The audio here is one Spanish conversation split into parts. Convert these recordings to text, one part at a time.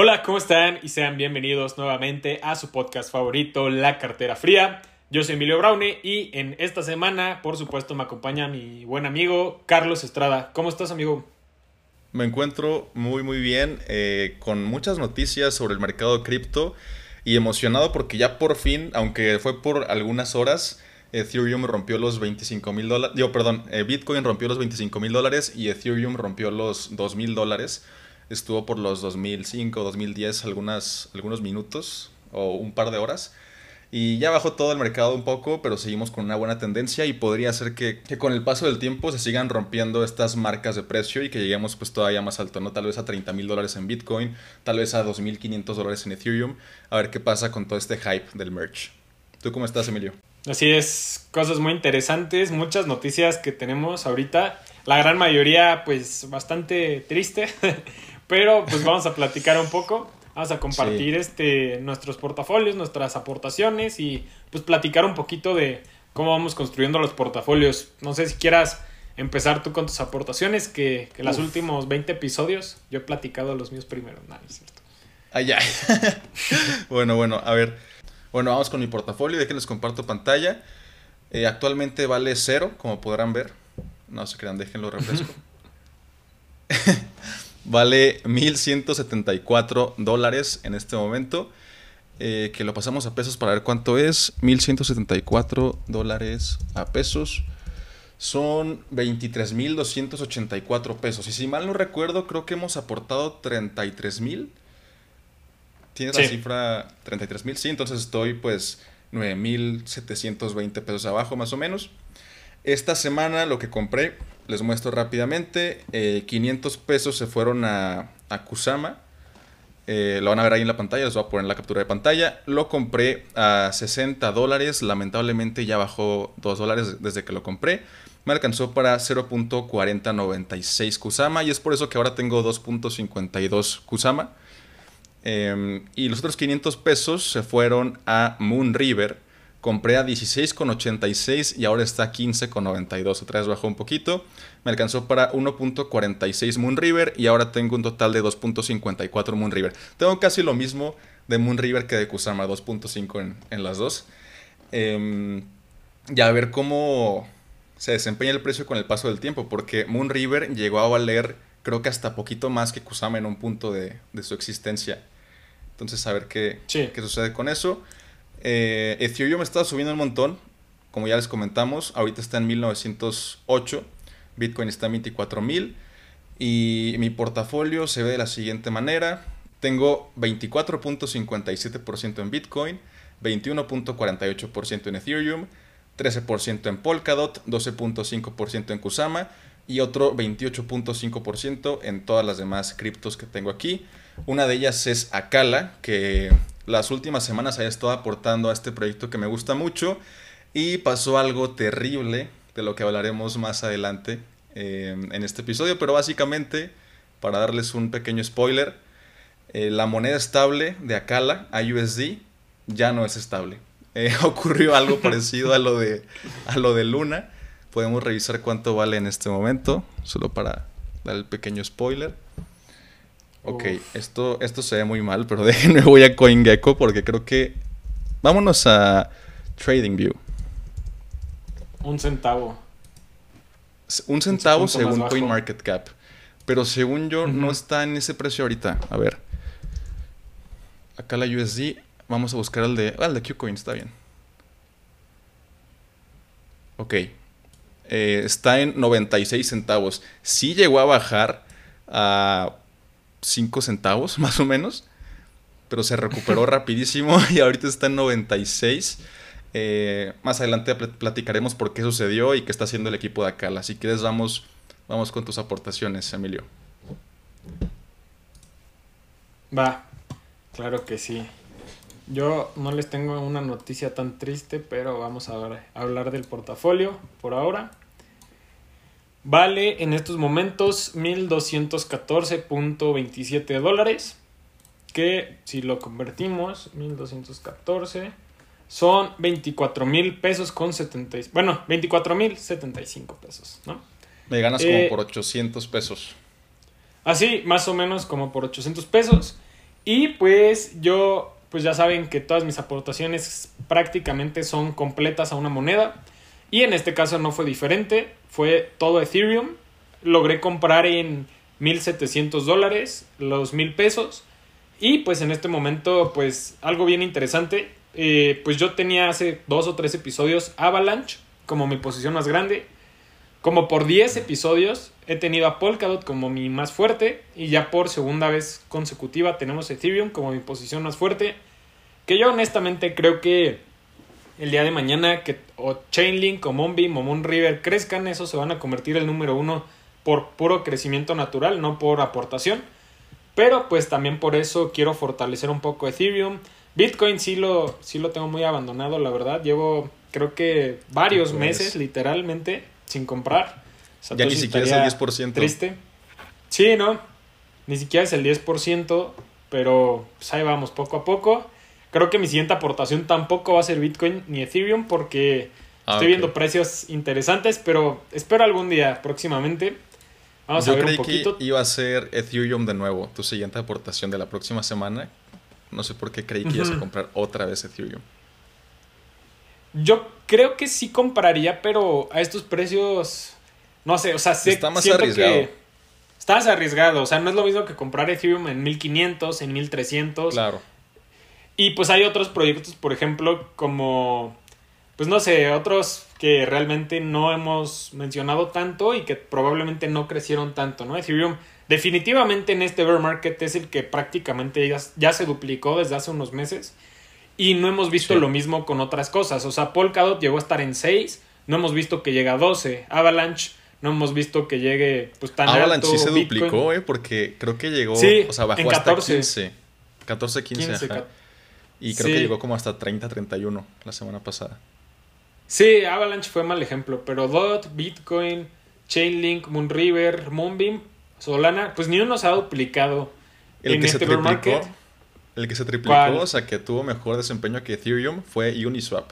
Hola, ¿cómo están? Y sean bienvenidos nuevamente a su podcast favorito, La Cartera Fría. Yo soy Emilio Braune y en esta semana, por supuesto, me acompaña mi buen amigo Carlos Estrada. ¿Cómo estás, amigo? Me encuentro muy, muy bien, eh, con muchas noticias sobre el mercado cripto y emocionado porque ya por fin, aunque fue por algunas horas, Ethereum rompió los 25 mil dólares. Perdón, eh, Bitcoin rompió los 25 mil dólares y Ethereum rompió los 2 mil dólares estuvo por los 2005, 2010 algunas, algunos minutos o un par de horas. Y ya bajó todo el mercado un poco, pero seguimos con una buena tendencia y podría ser que, con el paso del tiempo se sigan rompiendo estas marcas de precio y que lleguemos pues todavía más alto, ¿no? Tal vez a 30 mil dólares en Bitcoin, tal vez a 2.500 dólares en Ethereum. A ver qué pasa con todo este hype del merch. ¿Tú cómo estás, Emilio? Así es, cosas muy interesantes, muchas noticias que tenemos ahorita. La gran mayoría pues bastante triste, Pero pues vamos a platicar un poco. Vamos a compartir este, nuestros portafolios, nuestras aportaciones y pues platicar un poquito de cómo vamos construyendo los portafolios. No sé si quieras empezar tú con tus aportaciones, que, que los últimos 20 episodios yo he platicado los míos primero. No, es cierto. Ah, bueno, bueno, a ver. Bueno, vamos con mi portafolio. De que les comparto pantalla. Eh, actualmente vale cero, como podrán ver. No se crean, déjenlo refresco. Vale 1.174 dólares en este momento. Eh, que lo pasamos a pesos para ver cuánto es. 1.174 dólares a pesos. Son 23.284 pesos. Y si mal no recuerdo, creo que hemos aportado 33.000. ¿Tienes la cifra 33.000? Sí, entonces estoy pues 9.720 pesos abajo más o menos. Esta semana lo que compré les muestro rápidamente. 500 eh, pesos se fueron a, Kusama. Eh, lo van a ver ahí en la pantalla, les voy a poner la captura de pantalla. Lo compré a 60 dólares, lamentablemente ya bajó 2 dólares desde que lo compré. Me alcanzó para 0.4096 Kusama y es por eso que ahora tengo 2.52 Kusama. Em, y los otros 500 pesos se fueron a Moon River Compré a 16,86 y ahora está a 15,92. Otra vez bajó un poquito. Me alcanzó para 1.46 Moon River y ahora tengo un total de 2.54 Moon River. Tengo casi lo mismo de Moon River que de Kusama, 2.5 en, las dos. Eh, ya a ver cómo se desempeña el precio con el paso del tiempo, porque Moon River llegó a valer creo que hasta poquito más que Kusama en un punto de, su existencia. Entonces a ver qué, qué sucede con eso. Eh, Ethereum está subiendo un montón, como ya les comentamos, ahorita está en 1908, Bitcoin está en 24.000 y mi portafolio se ve de la siguiente manera. Tengo 24.57% en Bitcoin, 21.48% en Ethereum, 13% en Polkadot, 12.5% en Kusama y otro 28.5% en todas las demás criptos que tengo aquí. Una de ellas es Akala, que las últimas semanas haya estado aportando a este proyecto que me gusta mucho y pasó algo terrible de lo que hablaremos más adelante eh, en este episodio, pero básicamente, para darles un pequeño spoiler, eh, la moneda estable de Akala, AUSD, ya no es estable. Eh, ocurrió algo parecido a lo, de, a lo de Luna. Podemos revisar cuánto vale en este momento, solo para dar el pequeño spoiler. Ok, esto, esto se ve muy mal, pero déjenme voy a CoinGecko porque creo que... Vámonos a TradingView. Un centavo. Un centavo según CoinMarketCap. Pero según yo no está en ese precio ahorita. A ver. Acá la USD. Vamos a buscar el de... Ah, el de QCoin, está bien. Ok. Eh, está en 96 centavos. Sí llegó a bajar a 5 centavos, más o menos. Pero se recuperó rapidísimo y ahorita está en 96. Eh, más adelante platicaremos por qué sucedió y qué está haciendo el equipo de Acala. Si quieres, vamos, vamos con tus aportaciones, Emilio. Va, claro que sí. Yo no les tengo una noticia tan triste, pero vamos a hablar del portafolio por ahora. Vale en estos momentos 1.214.27 dólares. Que si lo convertimos, 1.214 son 24 mil pesos con 70. Bueno, 24 mil 75 pesos, ¿no? Me ganas como eh, por 800 pesos. Así, más o menos como por 800 pesos. Y pues yo, pues ya saben que todas mis aportaciones prácticamente son completas a una moneda. Y en este caso no fue diferente, fue todo Ethereum. Logré comprar en 1700 dólares los mil pesos. Y pues en este momento, pues algo bien interesante. Eh, pues yo tenía hace dos o tres episodios Avalanche como mi posición más grande. Como por 10 episodios he tenido a Polkadot como mi más fuerte. Y ya por segunda vez consecutiva tenemos Ethereum como mi posición más fuerte. Que yo honestamente creo que el día de mañana que o Chainlink o Mombi, Momon River crezcan, eso se van a convertir el número uno por puro crecimiento natural, no por aportación. Pero pues también por eso quiero fortalecer un poco Ethereum. Bitcoin sí lo, sí lo tengo muy abandonado, la verdad. Llevo creo que varios pues. meses literalmente sin comprar. ya ni siquiera es el 10%. Triste. Sí, no. Ni siquiera es el 10%, pero pues ahí vamos poco a poco. Creo que mi siguiente aportación tampoco va a ser Bitcoin ni Ethereum porque ah, estoy viendo precios interesantes, pero espero algún día próximamente. Vamos Yo a ver creí un poquito. que iba a ser Ethereum de nuevo, tu siguiente aportación de la próxima semana. No sé por qué creí que ibas a comprar otra vez Ethereum. Yo creo que sí compraría, pero a estos precios, no sé, o sea, sé, está más arriesgado. Que está más arriesgado, o sea, no es lo mismo que comprar Ethereum en 1500, en 1300. Claro. Y pues hay otros proyectos, por ejemplo, como, pues no sé, otros que realmente no hemos mencionado tanto y que probablemente no crecieron tanto, ¿no? Ethereum definitivamente en este bear market es el que prácticamente ya, se duplicó desde hace unos meses y no hemos visto lo mismo con otras cosas. O sea, Polkadot llegó a estar en 6, no hemos visto que llegue a 12. Avalanche no hemos visto que llegue pues tan Avalanche sí se duplicó, eh, porque creo que llegó, o sea, bajó hasta 15. 14, 15, y creo que llegó como hasta 30, 31 la semana pasada. Sí, Avalanche fue mal ejemplo, pero DOT, Bitcoin, Chainlink, Moonriver, Moonbeam, Solana, pues ni uno se ha duplicado el en que este se triplicó, El que se triplicó, o sea, que tuvo mejor desempeño que Ethereum fue Uniswap.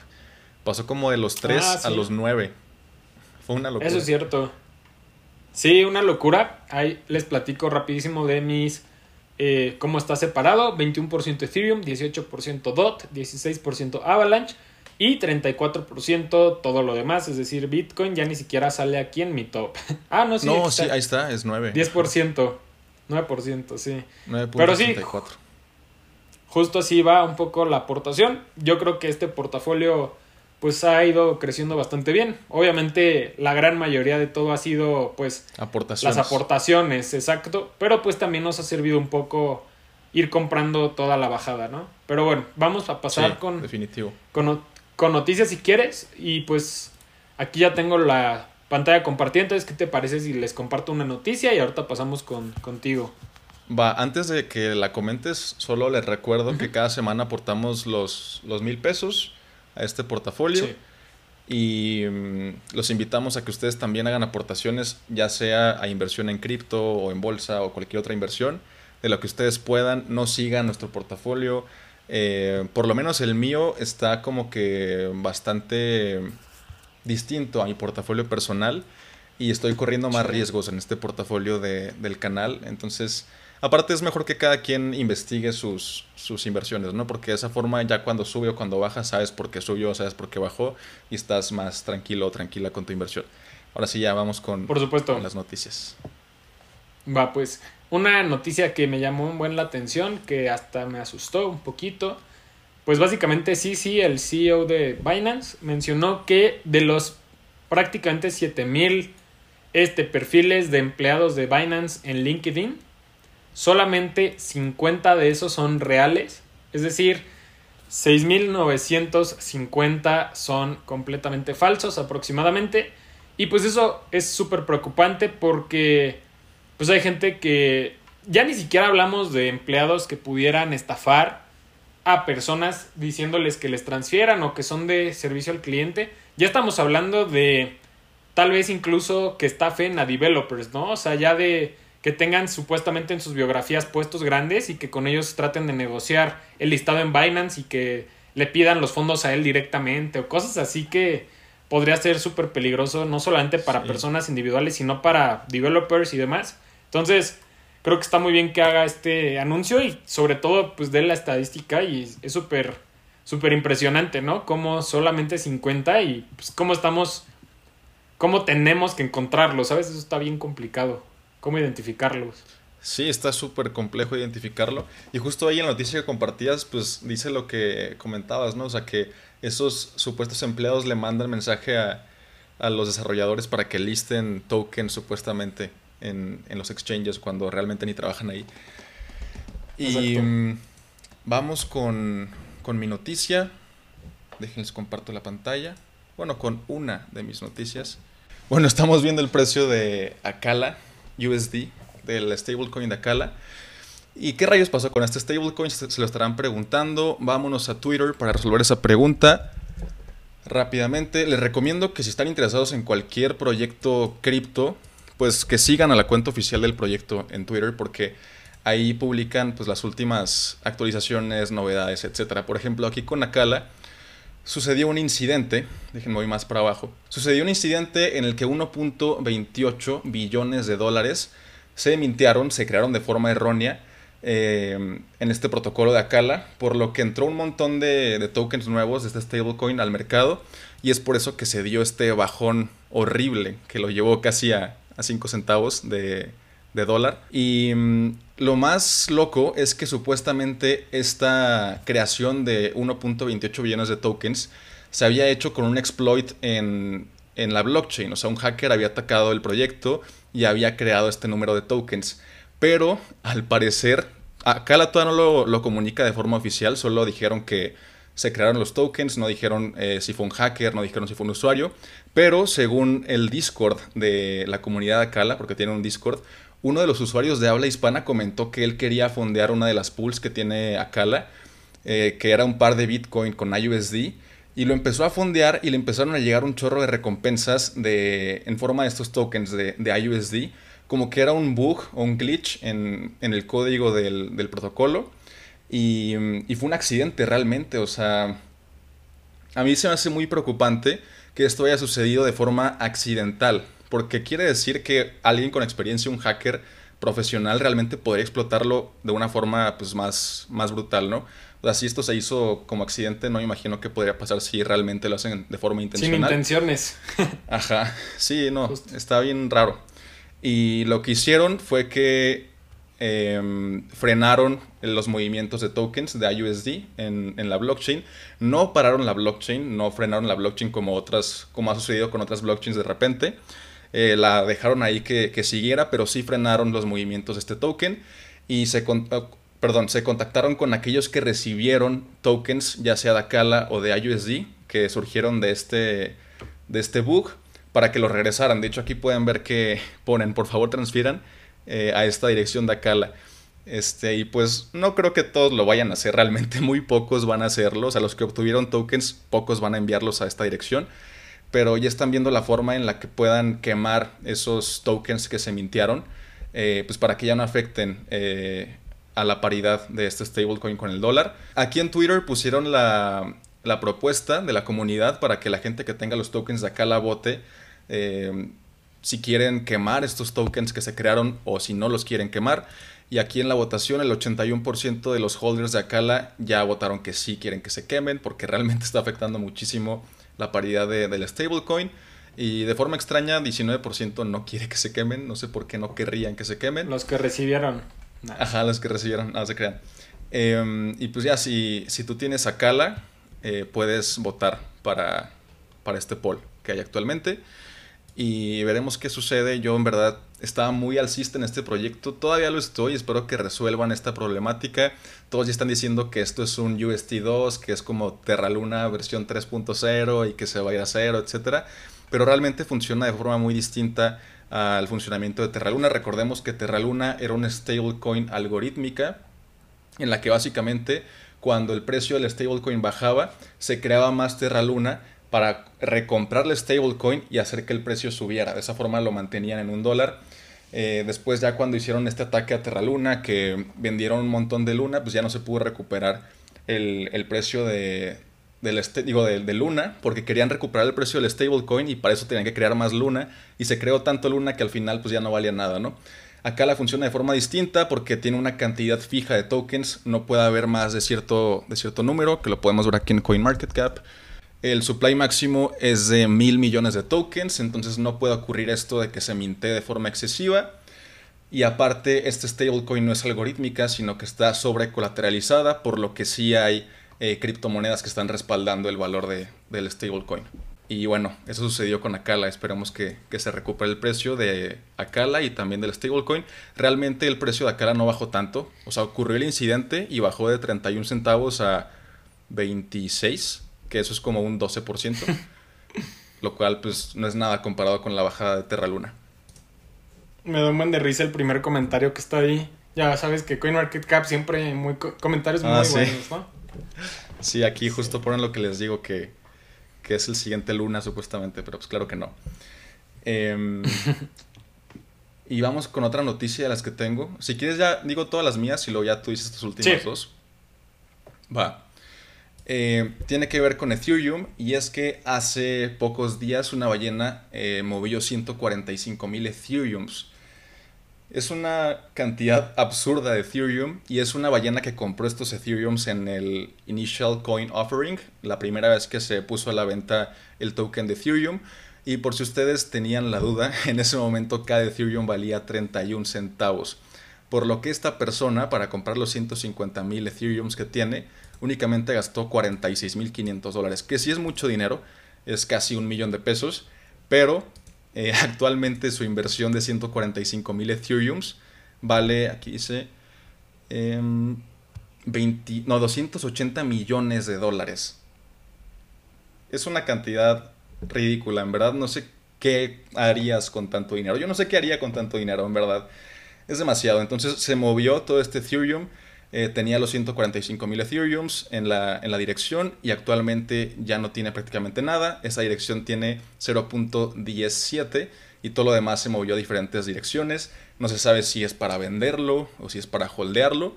Pasó como de los 3 ah, a los 9. Fue una locura. Eso es cierto. Sí, una locura. Ahí les platico rapidísimo de mis eh, cómo está separado, 21% Ethereum, 18% DOT, 16% Avalanche y 34% todo lo demás, es decir, Bitcoin ya ni siquiera sale aquí en mi top. ah, no, sí. No, sí, ahí está, es 9. 10%, 9%, sí. 9. Pero sí, justo así va un poco la aportación. Yo creo que este portafolio pues ha ido creciendo bastante bien. Obviamente la gran mayoría de todo ha sido pues aportaciones. las aportaciones, exacto, pero pues también nos ha servido un poco ir comprando toda la bajada, ¿no? Pero bueno, vamos a pasar con definitivo. Con, con, noticias si quieres y pues aquí ya tengo la pantalla compartida, entonces ¿qué te parece si les comparto una noticia y ahorita pasamos con, contigo? Va, antes de que la comentes, solo les recuerdo que cada semana aportamos los, los mil pesos a este portafolio. Y mm, los invitamos a que ustedes también hagan aportaciones, ya sea a inversión en cripto o en bolsa o cualquier otra inversión, de lo que ustedes puedan. No sigan nuestro portafolio. Eh, por lo menos el mío está como que bastante distinto a mi portafolio personal y estoy corriendo más riesgos en este portafolio de, del canal. Entonces, Aparte es mejor que cada quien investigue sus, sus inversiones, ¿no? Porque de esa forma ya cuando sube o cuando baja sabes por qué subió, sabes por qué bajó y estás más tranquilo o tranquila con tu inversión. Ahora sí ya vamos con, por supuesto. las noticias. Va, pues una noticia que me llamó un buen la atención, que hasta me asustó un poquito. Pues básicamente sí, sí, el CEO de Binance mencionó que de los prácticamente 7000 este, perfiles de empleados de Binance en LinkedIn, solamente 50 de esos son reales, es decir, 6.950 son completamente falsos aproximadamente. Y pues eso es súper preocupante porque pues hay gente que ya ni siquiera hablamos de empleados que pudieran estafar a personas diciéndoles que les transfieran o que son de servicio al cliente. Ya estamos hablando de tal vez incluso que estafen a developers, ¿no? O sea, ya de que tengan supuestamente en sus biografías puestos grandes y que con ellos traten de negociar el listado en Binance y que le pidan los fondos a él directamente o cosas así que podría ser súper peligroso no solamente para personas individuales sino para developers y demás. Entonces, creo que está muy bien que haga este anuncio y sobre todo pues dé la estadística y es súper súper impresionante, ¿no? Como solamente 50 y pues cómo estamos, cómo tenemos que encontrarlos, ¿sabes? Eso está bien complicado, cómo identificarlos. Sí, está súper complejo identificarlo. Y justo ahí en la noticia que compartías, pues dice lo que comentabas, ¿no? O sea, que esos supuestos empleados le mandan mensaje a, a los desarrolladores para que listen tokens supuestamente en, en, los exchanges cuando realmente ni trabajan ahí. Y mm, vamos con, con mi noticia. Déjenles comparto la pantalla. Bueno, con una de mis noticias. Bueno, estamos viendo el precio de Akala USD, del stablecoin de Akala. ¿Y qué rayos pasó con este stablecoin? Se lo estarán preguntando. Vámonos a Twitter para resolver esa pregunta rápidamente. Les recomiendo que si están interesados en cualquier proyecto cripto, pues que sigan a la cuenta oficial del proyecto en Twitter porque ahí publican pues las últimas actualizaciones, novedades, etcétera. Por ejemplo, aquí con Akala sucedió un incidente, déjenme voy más para abajo. Sucedió un incidente en el que 1.28 billones de dólares se mintiaron, se crearon de forma errónea eh, en este protocolo de Akala, por lo que entró un montón de, de tokens nuevos de este stablecoin al mercado y es por eso que se dio este bajón horrible que lo llevó casi a, a 5 centavos de, dólar. Y mm, lo más loco es que supuestamente esta creación de 1.28 billones de tokens se había hecho con un exploit en, en la blockchain. O sea, un hacker había atacado el proyecto y había creado este número de tokens. Pero al parecer, acá la no lo, lo, comunica de forma oficial, solo dijeron que se crearon los tokens, no dijeron eh, si fue un hacker, no dijeron si fue un usuario, pero según el Discord de la comunidad Akala, porque tiene un Discord, uno de los usuarios de habla hispana comentó que él quería fondear una de las pools que tiene Akala, eh, que era un par de Bitcoin con IUSD, y lo empezó a fondear y le empezaron a llegar un chorro de recompensas de, en forma de estos tokens de, de IUSD, como que era un bug o un glitch en, en el código del, del protocolo y, y, fue un accidente realmente, o sea, a mí se me hace muy preocupante que esto haya sucedido de forma accidental, porque quiere decir que alguien con experiencia, un hacker profesional, realmente podría explotarlo de una forma pues, más, más brutal, ¿no? O sea, si esto se hizo como accidente, no me imagino que podría pasar si realmente lo hacen de forma intencional. Sin intenciones. Ajá, sí, no, está bien raro. Y lo que hicieron fue que eh, frenaron los movimientos de tokens de IUSD en, en, la blockchain. No pararon la blockchain, no frenaron la blockchain como otras, como ha sucedido con otras blockchains de repente. Eh, la dejaron ahí que, que, siguiera, pero sí frenaron los movimientos de este token y se, uh, perdón, se contactaron con aquellos que recibieron tokens, ya sea de Akala o de IUSD, que surgieron de este, de este bug, para que los regresaran. De hecho, aquí pueden ver que ponen, por favor, transfieran eh, a esta dirección de Akala. Este, y pues no creo que todos lo vayan a hacer, realmente muy pocos van a hacerlo, o sea, los que obtuvieron tokens, pocos van a enviarlos a esta dirección, pero ya están viendo la forma en la que puedan quemar esos tokens que se mintiaron, eh, pues para que ya no afecten eh, a la paridad de este stablecoin con el dólar. Aquí en Twitter pusieron la, la, propuesta de la comunidad para que la gente que tenga los tokens de acá la vote. Eh, si quieren quemar estos tokens que se crearon o si no los quieren quemar. Y aquí en la votación el 81% de los holders de Akala ya votaron que sí quieren que se quemen porque realmente está afectando muchísimo la paridad de, del stablecoin. Y de forma extraña 19% no quiere que se quemen. No sé por qué no querrían que se quemen. Los que recibieron. Ajá, los que recibieron. No se crean. Eh, y pues ya si, si tú tienes Akala, eh, puedes votar para, para este poll que hay actualmente y veremos qué sucede. Yo en verdad estaba muy alcista en este proyecto, todavía lo estoy, espero que resuelvan esta problemática. Todos ya están diciendo que esto es un UST2, que es como Terra Luna versión 3.0 y que se vaya a cero, etc. Pero realmente funciona de forma muy distinta al funcionamiento de Terra Luna. Recordemos que Terra Luna era una stablecoin algorítmica en la que básicamente cuando el precio del stablecoin bajaba, se creaba más Terra Luna para recomprarle stablecoin y hacer que el precio subiera. De esa forma lo mantenían en un dólar. Eh, después ya cuando hicieron este ataque a Terra Luna, que vendieron un montón de Luna, pues ya no se pudo recuperar el, el precio de, del digo, de, de, Luna, porque querían recuperar el precio del stablecoin y para eso tenían que crear más Luna. Y se creó tanto Luna que al final pues ya no valía nada, ¿no? Acá la funciona de forma distinta porque tiene una cantidad fija de tokens, no puede haber más de cierto, de cierto número, que lo podemos ver aquí en CoinMarketCap. El supply máximo es de mil millones de tokens, entonces no puede ocurrir esto de que se minte de forma excesiva. Y aparte, este stablecoin no es algorítmica, sino que está sobrecolateralizada, por lo que sí hay eh, criptomonedas que están respaldando el valor de, del stablecoin. Y bueno, eso sucedió con Akala. Esperemos que, se recupere el precio de Akala y también del stablecoin. Realmente el precio de Akala no bajó tanto. O sea, ocurrió el incidente y bajó de 31 centavos a 26, que eso es como un 12%. lo cual pues no es nada comparado con la bajada de Terra Luna. Me da un buen de risa el primer comentario que está ahí. Ya sabes que CoinMarketCap siempre muy comentarios muy ah, buenos, ¿no? Sí, aquí justo ponen lo que les digo que que es el siguiente Luna supuestamente, pero pues claro que no. Em, y vamos con otra noticia de las que tengo. Si quieres ya digo todas las mías y luego ya tú dices tus últimas dos. Va. Eh, tiene que ver con Ethereum y es que hace pocos días una ballena eh, movió 145 mil Ethereums. Es una cantidad absurda de Ethereum y es una ballena que compró estos Ethereums en el Initial Coin Offering, la primera vez que se puso a la venta el token de Ethereum. Y por si ustedes tenían la duda, en ese momento cada Ethereum valía 31 centavos. Por lo que esta persona, para comprar los 150 mil Ethereums que tiene, únicamente gastó 46.500 dólares, que sí es mucho dinero, es casi un millón de pesos, pero eh, actualmente su inversión de 145 mil Ethereums vale, aquí dice, 20, em, no, 280 millones de dólares. Es una cantidad ridícula, en verdad. No sé qué harías con tanto dinero. Yo no sé qué haría con tanto dinero, en verdad. Es demasiado. Entonces se movió todo este Ethereum eh, tenía los 145 mil Ethereums en la, en la dirección y actualmente ya no tiene prácticamente nada. Esa dirección tiene 0.17 y todo lo demás se movió a diferentes direcciones. No se sabe si es para venderlo o si es para holdearlo,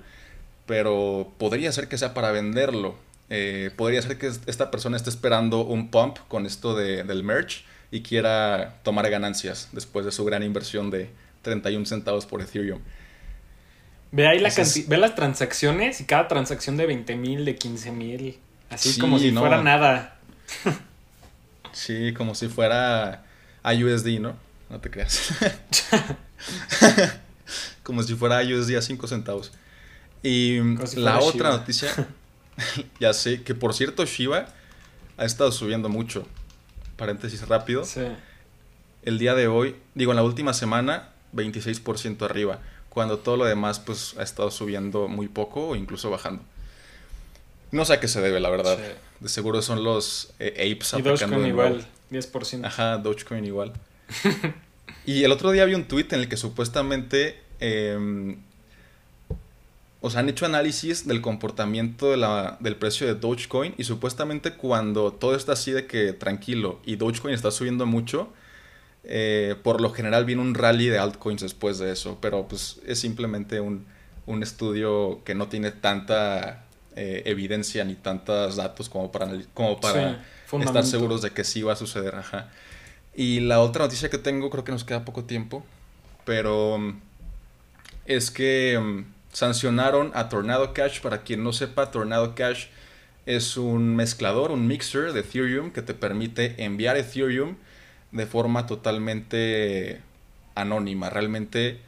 pero podría ser que sea para venderlo. Eh, podría ser que esta persona esté esperando un pump con esto de, del merch y quiera tomar ganancias después de su gran inversión de 31 centavos por Ethereum. Ve ahí la ve las transacciones y cada transacción de 20 mil, de 15 mil. Así como si fuera nada. sí, como si fuera USD, ¿no? No te creas. como si fuera USD a 5 centavos. Y la otra noticia, ya sé, que por cierto Shiba ha estado subiendo mucho. Paréntesis rápido. Sí. El día de hoy, digo, en la última semana, 26% arriba cuando todo lo demás pues ha estado subiendo muy poco o incluso bajando. No sé a qué se debe, la verdad. De seguro son los eh, apes y Dogecoin igual, 10%. Ajá, Dogecoin igual. y el otro día vi un tweet en el que supuestamente eh, o han hecho análisis del comportamiento de la, del precio de Dogecoin y supuestamente cuando todo está así de que tranquilo y Dogecoin está subiendo mucho, eh, por lo general viene un rally de altcoins después de eso, pero pues es simplemente un, estudio que no tiene tanta eh, evidencia ni tantos datos como para, como para estar seguros de que sí va a suceder. Ajá. Y la otra noticia que tengo, creo que nos queda poco tiempo, pero mm, es que mm, sancionaron a Tornado Cash. Para quien no sepa, Tornado Cash es un mezclador, un mixer de Ethereum que te permite enviar Ethereum de forma totalmente anónima, realmente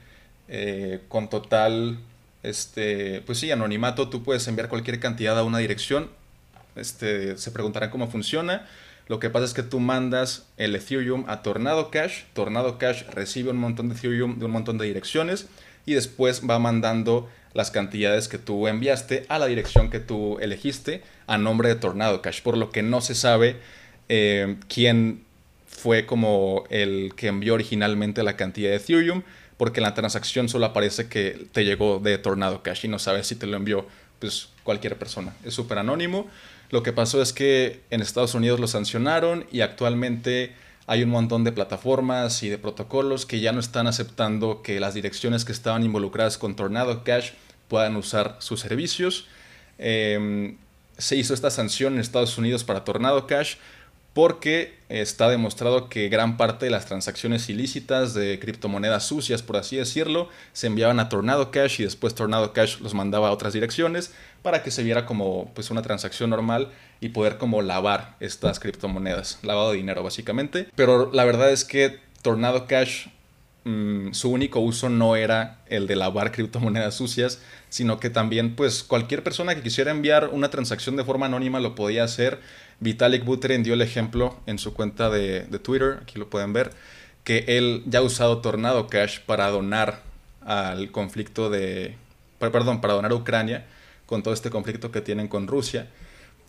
eh, con total, este, pues sí, anonimato, tú puedes enviar cualquier cantidad a una dirección, este, se preguntarán cómo funciona, lo que pasa es que tú mandas el Ethereum a Tornado Cash, Tornado Cash recibe un montón de Ethereum de un montón de direcciones y después va mandando las cantidades que tú enviaste a la dirección que tú elegiste a nombre de Tornado Cash, por lo que no se sabe eh, quién fue como el que envió originalmente la cantidad de Ethereum, porque en la transacción solo aparece que te llegó de Tornado Cash y no sabes si te lo envió pues, cualquier persona. Es súper anónimo. Lo que pasó es que en Estados Unidos lo sancionaron y actualmente hay un montón de plataformas y de protocolos que ya no están aceptando que las direcciones que estaban involucradas con Tornado Cash puedan usar sus servicios. Em, se hizo esta sanción en Estados Unidos para Tornado Cash porque está demostrado que gran parte de las transacciones ilícitas de criptomonedas sucias, por así decirlo, se enviaban a Tornado Cash y después Tornado Cash los mandaba a otras direcciones para que se viera como pues, una transacción normal y poder como lavar estas criptomonedas, lavado de dinero básicamente. Pero la verdad es que Tornado Cash mm, su único uso no era el de lavar criptomonedas sucias, sino que también pues cualquier persona que quisiera enviar una transacción de forma anónima lo podía hacer Vitalik Buterin dio el ejemplo en su cuenta de, Twitter, aquí lo pueden ver, que él ya ha usado Tornado Cash para donar al conflicto de... Perdón, para donar a Ucrania con todo este conflicto que tienen con Rusia.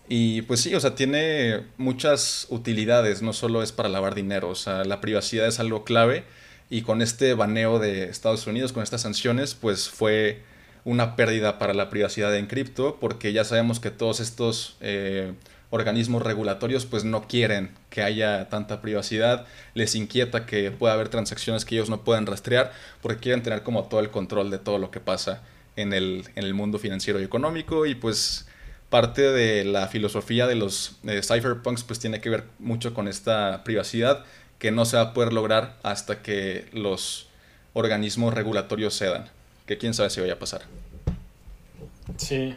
Y pues sí, o sea, tiene muchas utilidades, no solo es para lavar dinero, o sea, la privacidad es algo clave y con este baneo de Estados Unidos, con estas sanciones, pues fue una pérdida para la privacidad en cripto, porque ya sabemos que todos estos eh, organismos regulatorios pues no quieren que haya tanta privacidad, les inquieta que pueda haber transacciones que ellos no puedan rastrear porque quieren tener como todo el control de todo lo que pasa en el, en el mundo financiero y económico. Y pues parte de la filosofía de los cypherpunks pues tiene que ver mucho con esta privacidad que no se va a poder lograr hasta que los organismos regulatorios cedan, que quién sabe si vaya a pasar. Sí,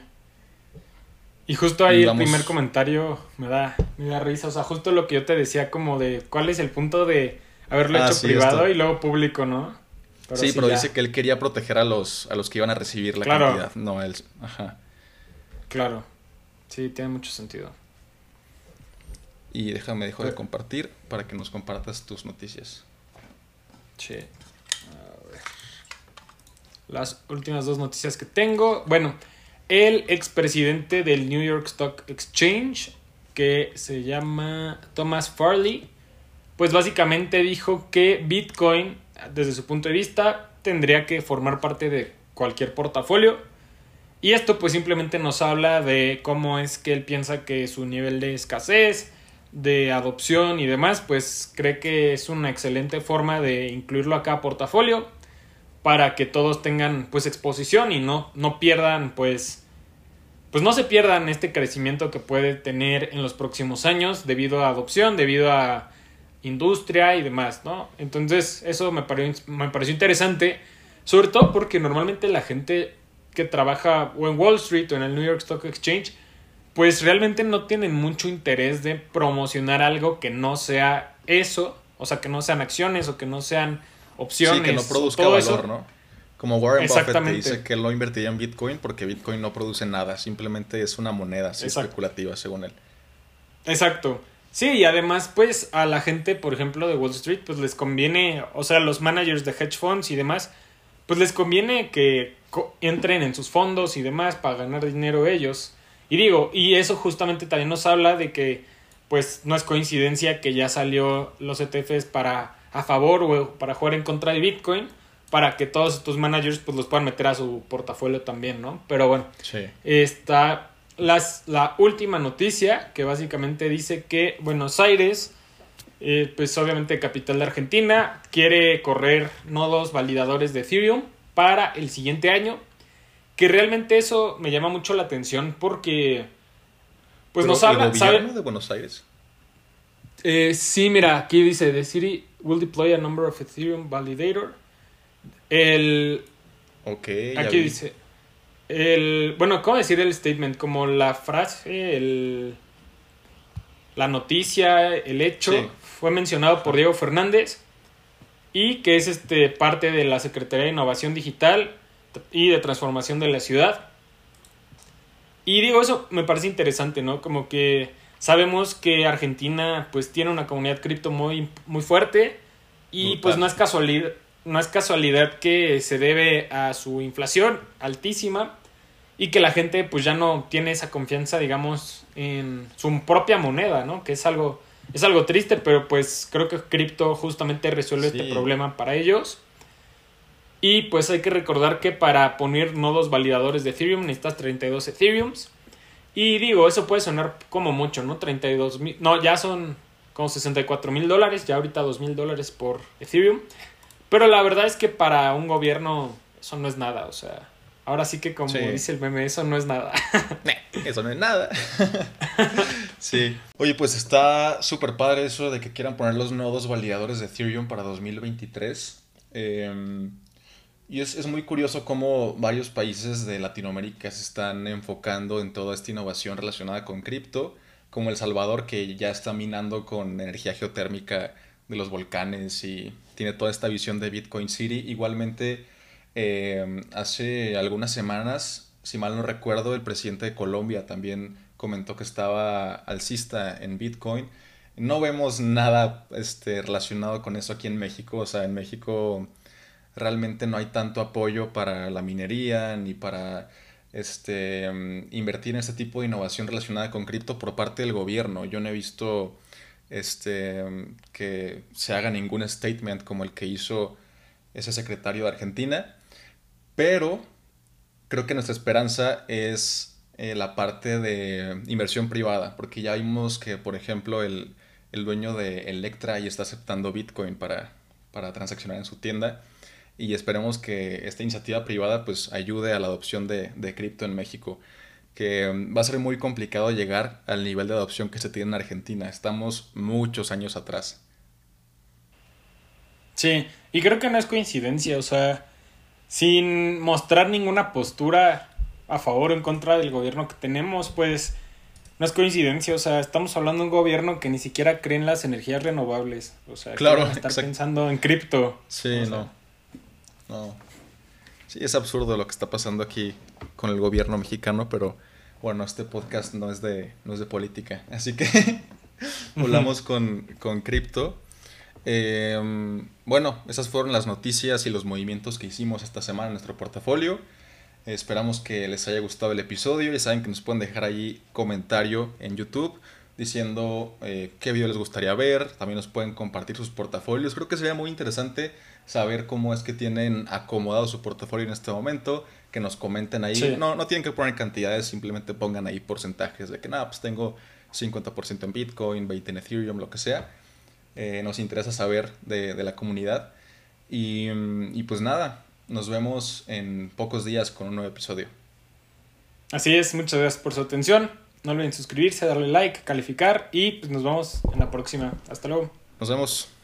y justo ahí el primer comentario me da, me da risa. O sea, justo lo que yo te decía, como de cuál es el punto de haberlo ah, hecho privado y luego público, ¿no? sí, pero dice que él quería proteger a los, a los que iban a recibir la cantidad, no él. Ajá. Claro. Sí, tiene mucho sentido. Y déjame, dejo de compartir para que nos compartas tus noticias. Sí. A ver. Las últimas dos noticias que tengo. Bueno, el expresidente del New York Stock Exchange, que se llama Thomas Farley, pues básicamente dijo que Bitcoin, desde su punto de vista, tendría que formar parte de cualquier portafolio. Y esto pues simplemente nos habla de cómo es que él piensa que su nivel de escasez, de adopción y demás, pues cree que es una excelente forma de incluirlo acá a portafolio para que todos tengan pues exposición y no, no pierdan pues pues no se pierdan este crecimiento que puede tener en los próximos años debido a adopción, debido a industria y demás, ¿no? Entonces eso me pareció, me pareció interesante, sobre todo porque normalmente la gente que trabaja o en Wall Street o en el New York Stock Exchange, pues realmente no tienen mucho interés de promocionar algo que no sea eso, o sea, que no sean acciones o que no sean opciones. Sí, que no produzca valor, ¿no? Como Warren Buffett dice que él no invertiría en Bitcoin porque Bitcoin no produce nada, simplemente es una moneda especulativa, según él. Exacto. Sí, y además, pues a la gente, por ejemplo, de Wall Street, pues les conviene, o sea, los managers de hedge funds y demás, pues les conviene que entren en sus fondos y demás para ganar dinero ellos. Y digo, y eso justamente también nos habla de que, pues no es coincidencia que ya salió los ETFs para a favor o para jugar en contra de Bitcoin para que todos estos managers pues los puedan meter a su portafolio también, ¿no? Pero bueno, está las, la última noticia que básicamente dice que Buenos Aires, eh, pues obviamente capital de Argentina, quiere correr nodos validadores de Ethereum para el siguiente año, que realmente eso me llama mucho la atención porque pues nos habla... ¿El de Buenos Aires? Eh, sí, mira, aquí dice, the city will deploy a number of Ethereum validator el. Ok. Aquí dice. El. Bueno, ¿cómo decir el statement? Como la frase, el. La noticia, el hecho, fue mencionado por Diego Fernández y que es este parte de la Secretaría de Innovación Digital y de Transformación de la Ciudad. Y digo, eso me parece interesante, ¿no? Como que sabemos que Argentina pues tiene una comunidad cripto muy, muy fuerte y pues no es casualidad no es casualidad que se debe a su inflación altísima y que la gente pues ya no tiene esa confianza, digamos, en su propia moneda, ¿no? Que es algo, es algo triste, pero pues creo que cripto justamente resuelve este problema para ellos. Y pues hay que recordar que para poner nodos validadores de Ethereum necesitas 32 Ethereums. Y digo, eso puede sonar como mucho, ¿no? 32 mil, no, ya son como 64 mil dólares, ya ahorita 2 mil dólares por Ethereum. Pero la verdad es que para un gobierno eso no es nada, o sea, ahora sí que como dice el meme, eso no es nada. eso no es nada. Sí. Oye, pues está súper padre eso de que quieran poner los nodos validadores de Ethereum para 2023. Em, y es, es, muy curioso cómo varios países de Latinoamérica se están enfocando en toda esta innovación relacionada con cripto, como El Salvador, que ya está minando con energía geotérmica de los volcanes y tiene toda esta visión de Bitcoin City. Igualmente, em, hace algunas semanas, si mal no recuerdo, el presidente de Colombia también comentó que estaba alcista en Bitcoin. No vemos nada este, relacionado con eso aquí en México. O sea, en México realmente no hay tanto apoyo para la minería ni para este, mm, invertir en este tipo de innovación relacionada con cripto por parte del gobierno. Yo no he visto este, mm, que se haga ningún statement como el que hizo ese secretario de Argentina, pero creo que nuestra esperanza es eh, la parte de inversión privada, porque ya vimos que, por ejemplo, el, dueño de Electra ya está aceptando Bitcoin para, para transaccionar en su tienda y esperemos que esta iniciativa privada pues ayude a la adopción de, de cripto en México, que mm, va a ser muy complicado llegar al nivel de adopción que se tiene en Argentina. Estamos muchos años atrás. Sí, y creo que no es coincidencia, o sea, sin mostrar ninguna postura a favor o en contra del gobierno que tenemos, pues no es coincidencia, o sea, estamos hablando de un gobierno que ni siquiera cree en las energías renovables, o sea, claro, estar pensando en cripto. Sí, no. No. Sí, es absurdo lo que está pasando aquí con el gobierno mexicano, pero bueno, este podcast no es de, no es de política, así que volvamos con, con cripto. Em, bueno, esas fueron las noticias y los movimientos que hicimos esta semana en nuestro portafolio. Esperamos que les haya gustado el episodio. Ya saben que nos pueden dejar ahí comentario en YouTube diciendo eh, qué video les gustaría ver. También nos pueden compartir sus portafolios. Creo que sería muy interesante saber cómo es que tienen acomodado su portafolio en este momento. Que nos comenten ahí. No, no tienen que poner cantidades, simplemente pongan ahí porcentajes de que nada, pues tengo 50% en Bitcoin, 20% en Ethereum, lo que sea. Eh, nos interesa saber de, de la comunidad. Y, y pues nada, nos vemos en pocos días con un nuevo episodio. Así es, muchas gracias por su atención. No olviden suscribirse, darle like, calificar y pues nos vemos en la próxima. Hasta luego. Nos vemos.